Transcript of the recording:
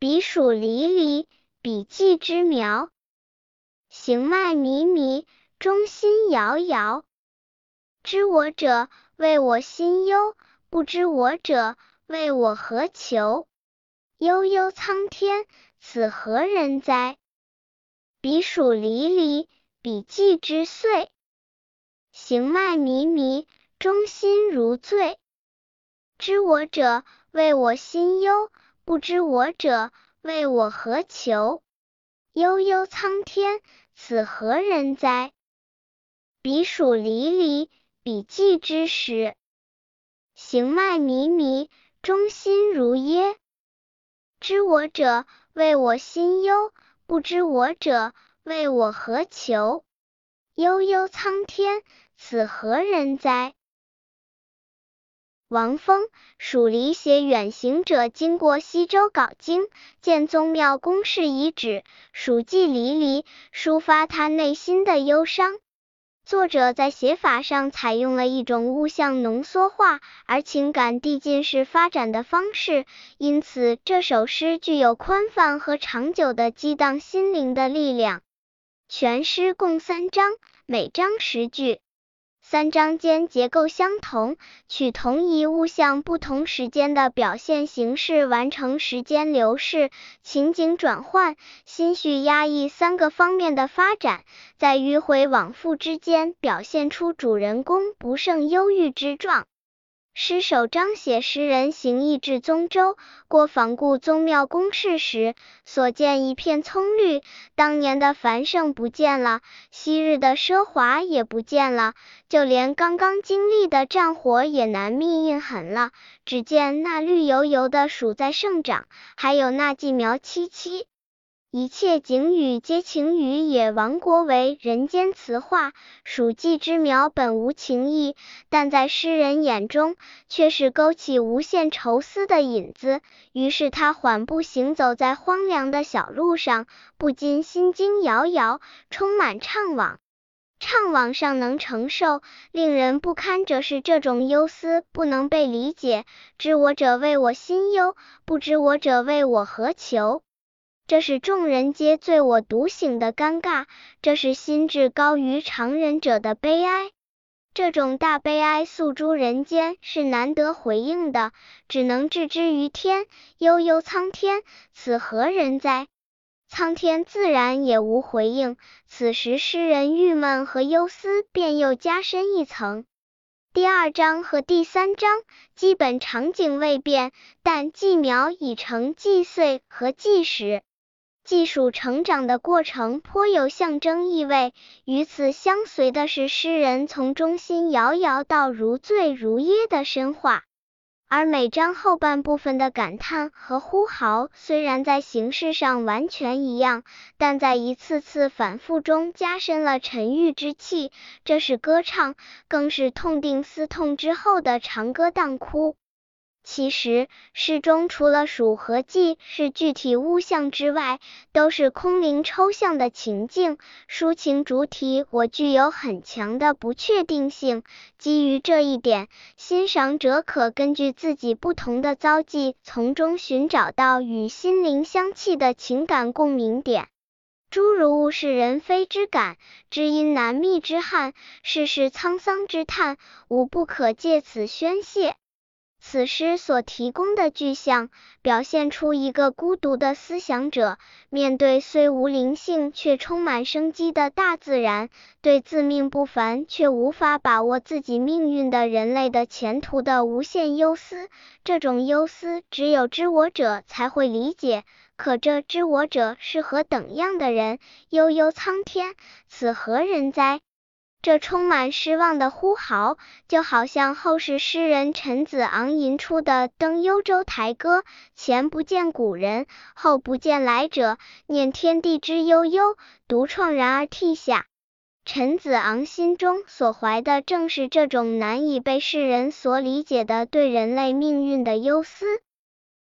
彼黍离离，彼稷之苗。行迈靡靡，中心摇摇。知我者，谓我心忧；不知我者，谓我何求？悠悠苍天，此何人哉？彼黍离离，彼稷之岁。行迈靡靡，中心如醉。知我者，谓我心忧；不知我者，谓我何求？悠悠苍天，此何人哉？彼黍离离，彼稷之始。行迈靡靡，中心如噎。知我者，谓我心忧；不知我者，谓我何求？悠悠苍天，此何人哉？王峰，蜀离携远行者经过西周镐京，见宗庙宫室遗址，蜀迹离离，抒发他内心的忧伤。作者在写法上采用了一种物象浓缩化而情感递进式发展的方式，因此这首诗具有宽泛和长久的激荡心灵的力量。全诗共三章，每章十句。三章间结构相同，取同一物象不同时间的表现形式，完成时间流逝、情景转换、心绪压抑三个方面的发展，在迂回往复之间表现出主人公不胜忧郁之状。诗首章写诗人行役至宗州，过访故宗庙宫室时，所见一片葱绿，当年的繁盛不见了，昔日的奢华也不见了，就连刚刚经历的战火也难觅印痕了。只见那绿油油的黍在生长，还有那蓟苗萋萋。一切景语皆情语也。亡国为人间词话，黍稷之苗本无情意，但在诗人眼中却是勾起无限愁思的引子。于是他缓步行走在荒凉的小路上，不禁心惊摇摇，充满怅惘。怅惘尚能承受，令人不堪者是这种忧思不能被理解。知我者谓我心忧，不知我者谓我何求？这是众人皆醉我独醒的尴尬，这是心智高于常人者的悲哀。这种大悲哀诉诸人间是难得回应的，只能置之于天。悠悠苍天，此何人哉？苍天自然也无回应。此时诗人郁闷和忧思便又加深一层。第二章和第三章基本场景未变，但纪苗已成纪岁和纪时。技术成长的过程颇有象征意味，与此相随的是诗人从中心摇摇到如醉如噎的深化。而每章后半部分的感叹和呼号，虽然在形式上完全一样，但在一次次反复中加深了沉郁之气。这是歌唱，更是痛定思痛之后的长歌当哭。其实，诗中除了黍和稷是具体物象之外，都是空灵抽象的情境。抒情主体我具有很强的不确定性，基于这一点，欣赏者可根据自己不同的遭际，从中寻找到与心灵相契的情感共鸣点。诸如物是人非之感，知音难觅之憾，世事沧桑之叹，无不可借此宣泄。此诗所提供的具象，表现出一个孤独的思想者，面对虽无灵性却充满生机的大自然，对自命不凡却无法把握自己命运的人类的前途的无限忧思。这种忧思，只有知我者才会理解。可这知我者是何等样的人？悠悠苍天，此何人哉？这充满失望的呼号，就好像后世诗人陈子昂吟出的《登幽州台歌》：前不见古人，后不见来者，念天地之悠悠，独怆然而涕下。陈子昂心中所怀的，正是这种难以被世人所理解的对人类命运的忧思。